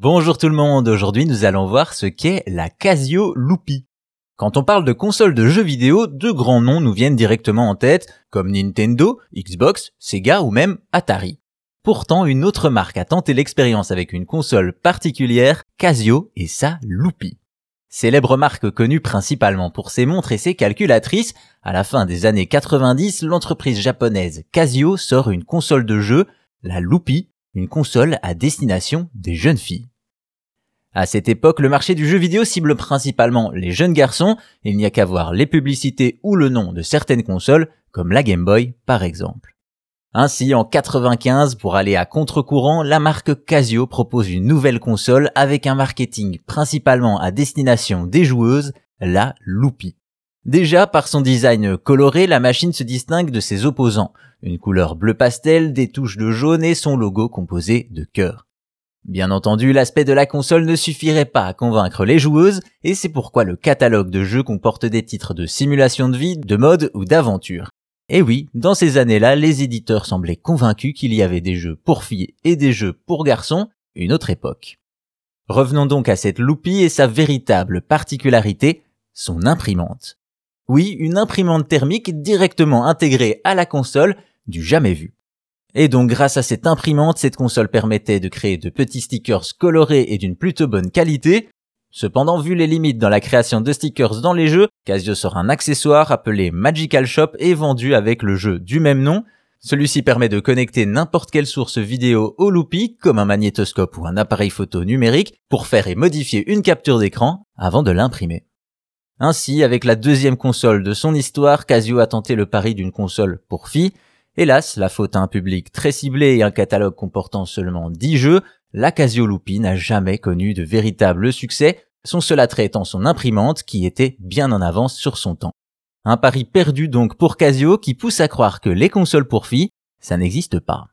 Bonjour tout le monde, aujourd'hui nous allons voir ce qu'est la Casio Loopy. Quand on parle de console de jeux vidéo, deux grands noms nous viennent directement en tête, comme Nintendo, Xbox, Sega ou même Atari. Pourtant, une autre marque a tenté l'expérience avec une console particulière, Casio et sa Loopy. Célèbre marque connue principalement pour ses montres et ses calculatrices, à la fin des années 90, l'entreprise japonaise Casio sort une console de jeu, la Loopy, une console à destination des jeunes filles. À cette époque, le marché du jeu vidéo cible principalement les jeunes garçons, il n'y a qu'à voir les publicités ou le nom de certaines consoles, comme la Game Boy par exemple. Ainsi, en 95, pour aller à contre-courant, la marque Casio propose une nouvelle console avec un marketing principalement à destination des joueuses, la Loopy. Déjà, par son design coloré, la machine se distingue de ses opposants. Une couleur bleu pastel, des touches de jaune et son logo composé de cœur. Bien entendu, l'aspect de la console ne suffirait pas à convaincre les joueuses, et c'est pourquoi le catalogue de jeux comporte des titres de simulation de vie, de mode ou d'aventure. Et oui, dans ces années-là, les éditeurs semblaient convaincus qu'il y avait des jeux pour filles et des jeux pour garçons, une autre époque. Revenons donc à cette Loopy et sa véritable particularité, son imprimante. Oui, une imprimante thermique directement intégrée à la console, du jamais vu. Et donc grâce à cette imprimante, cette console permettait de créer de petits stickers colorés et d'une plutôt bonne qualité. Cependant, vu les limites dans la création de stickers dans les jeux, Casio sort un accessoire appelé Magical Shop et vendu avec le jeu du même nom. Celui-ci permet de connecter n'importe quelle source vidéo au Loopy, comme un magnétoscope ou un appareil photo numérique, pour faire et modifier une capture d'écran avant de l'imprimer. Ainsi, avec la deuxième console de son histoire, Casio a tenté le pari d'une console pour filles. Hélas, la faute à un public très ciblé et un catalogue comportant seulement 10 jeux, la Casio Loopy n'a jamais connu de véritable succès, son seul attrait étant son imprimante qui était bien en avance sur son temps. Un pari perdu donc pour Casio qui pousse à croire que les consoles pour filles, ça n'existe pas.